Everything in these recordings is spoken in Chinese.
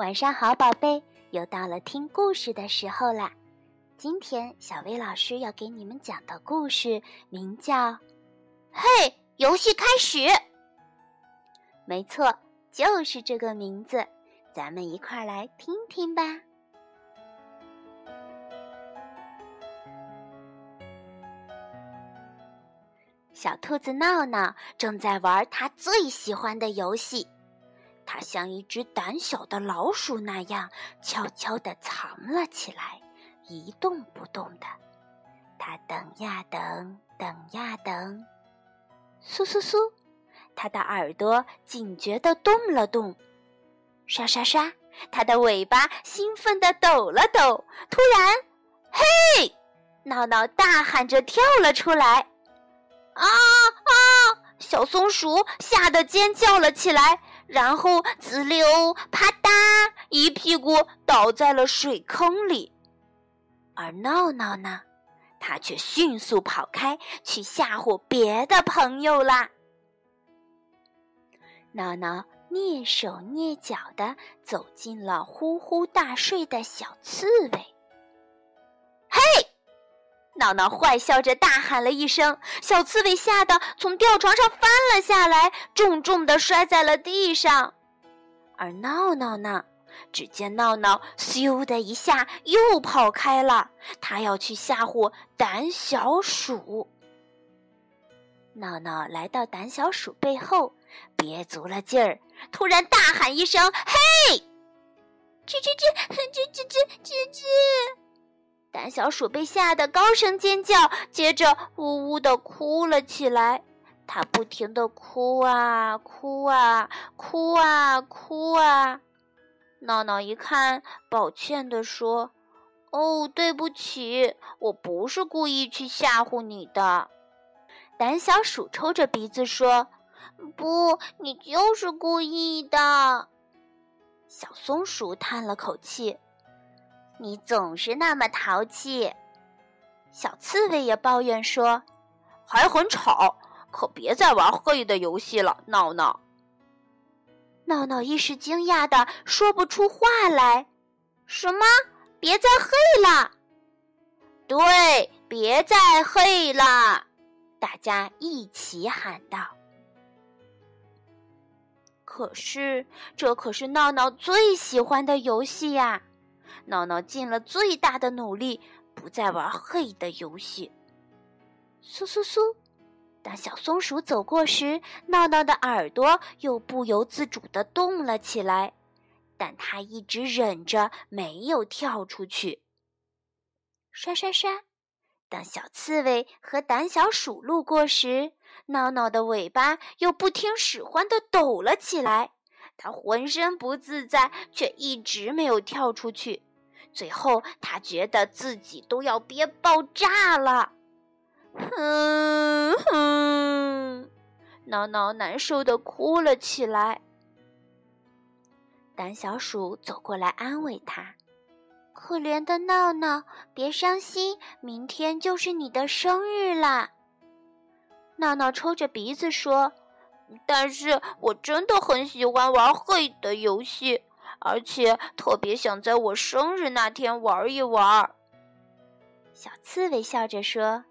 晚上好，宝贝，又到了听故事的时候啦。今天小薇老师要给你们讲的故事名叫《嘿，游戏开始》。没错，就是这个名字，咱们一块儿来听听吧。小兔子闹闹正在玩他最喜欢的游戏。它像一只胆小的老鼠那样，悄悄地藏了起来，一动不动的。它等呀等，等呀等，簌簌簌，它的耳朵警觉地动了动，刷刷刷，它的尾巴兴奋地抖了抖。突然，嘿！闹闹大喊着跳了出来，啊啊！小松鼠吓得尖叫了起来。然后滋溜啪嗒，一屁股倒在了水坑里。而闹闹呢，他却迅速跑开去吓唬别的朋友啦。闹闹蹑手蹑脚的走进了呼呼大睡的小刺猬。嘿！闹闹坏笑着大喊了一声，小刺猬吓得从吊床上翻了下来，重重的摔在了地上。而闹闹呢？只见闹闹咻的一下又跑开了，他要去吓唬胆小鼠。闹闹来到胆小鼠背后，憋足了劲儿，突然大喊一声：“嘿！”吱吱吱，吱吱吱吱吱。胆小鼠被吓得高声尖叫，接着呜呜的哭了起来。它不停的哭啊哭啊哭啊哭啊。闹闹一看，抱歉的说：“哦，对不起，我不是故意去吓唬你的。”胆小鼠抽着鼻子说：“不，你就是故意的。”小松鼠叹了口气。你总是那么淘气，小刺猬也抱怨说：“还很吵，可别再玩黑的游戏了。”闹闹，闹闹一时惊讶的说不出话来。什么？别再黑了？对，别再黑了！大家一起喊道。可是，这可是闹闹最喜欢的游戏呀！闹闹尽了最大的努力，不再玩黑的游戏。簌簌簌，当小松鼠走过时，闹闹的耳朵又不由自主地动了起来，但它一直忍着，没有跳出去。刷刷刷，当小刺猬和胆小鼠路过时，闹闹的尾巴又不听使唤地抖了起来，它浑身不自在，却一直没有跳出去。最后，他觉得自己都要憋爆炸了，哼哼，闹闹难受的哭了起来。胆小鼠走过来安慰他：“可怜的闹闹，别伤心，明天就是你的生日啦。”闹闹抽着鼻子说：“但是我真的很喜欢玩黑的游戏。”而且特别想在我生日那天玩一玩。小刺猬笑着说：“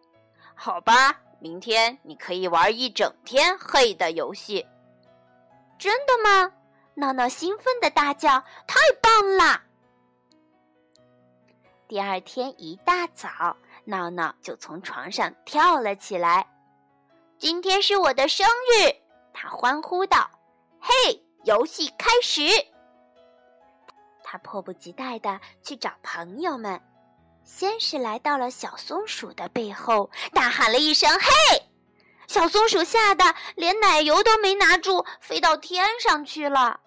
好吧，明天你可以玩一整天黑的游戏。”真的吗？闹闹兴奋的大叫：“太棒了！”第二天一大早，闹闹就从床上跳了起来。今天是我的生日，他欢呼道：“嘿，游戏开始！”他迫不及待地去找朋友们，先是来到了小松鼠的背后，大喊了一声：“嘿！”小松鼠吓得连奶油都没拿住，飞到天上去了。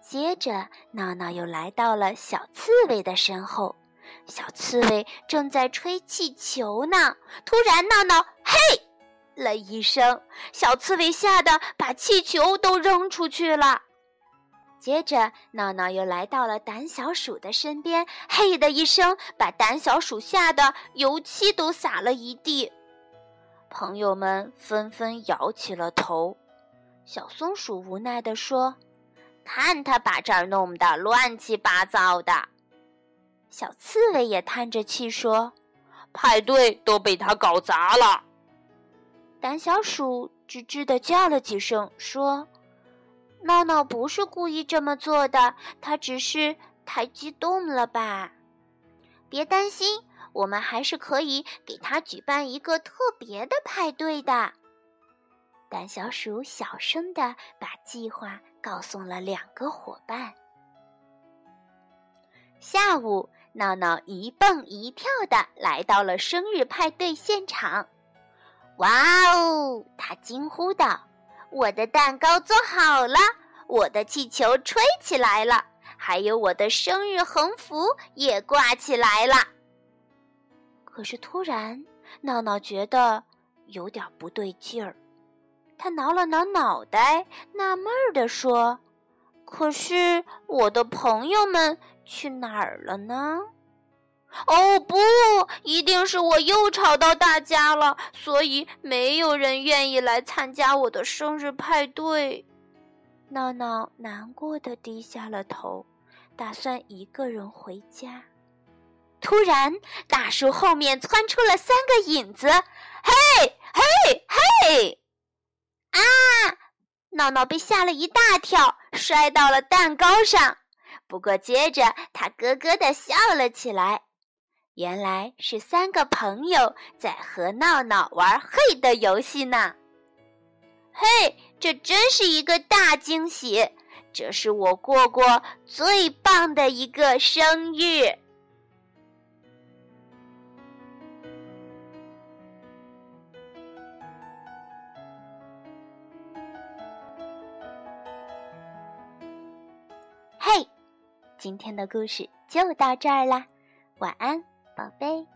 接着，闹闹又来到了小刺猬的身后，小刺猬正在吹气球呢。突然，闹闹“嘿”了一声，小刺猬吓得把气球都扔出去了。接着，闹闹又来到了胆小鼠的身边，嘿的一声，把胆小鼠吓得油漆都洒了一地。朋友们纷纷摇起了头。小松鼠无奈地说：“看他把这儿弄得乱七八糟的。小刺猬也叹着气说：“派对都被他搞砸了。”胆小鼠吱吱的叫了几声，说：“闹闹不是故意这么做的，他只是太激动了吧？别担心，我们还是可以给他举办一个特别的派对的。”胆小鼠小声的把计划告诉了两个伙伴。下午，闹闹一蹦一跳的来到了生日派对现场。哇哦！他惊呼道：“我的蛋糕做好了，我的气球吹起来了，还有我的生日横幅也挂起来了。”可是突然，闹闹觉得有点不对劲儿。他挠了挠脑袋，纳闷儿地说：“可是我的朋友们去哪儿了呢？”哦，不，一定是我又吵到大家了，所以没有人愿意来参加我的生日派对。闹闹难过的低下了头，打算一个人回家。突然，大树后面窜出了三个影子，“嘿，嘿，嘿！”啊！闹闹被吓了一大跳，摔到了蛋糕上。不过接着他咯咯的笑了起来，原来是三个朋友在和闹闹玩“嘿”的游戏呢。嘿，这真是一个大惊喜！这是我过过最棒的一个生日。嘿，今天的故事就到这儿啦，晚安，宝贝。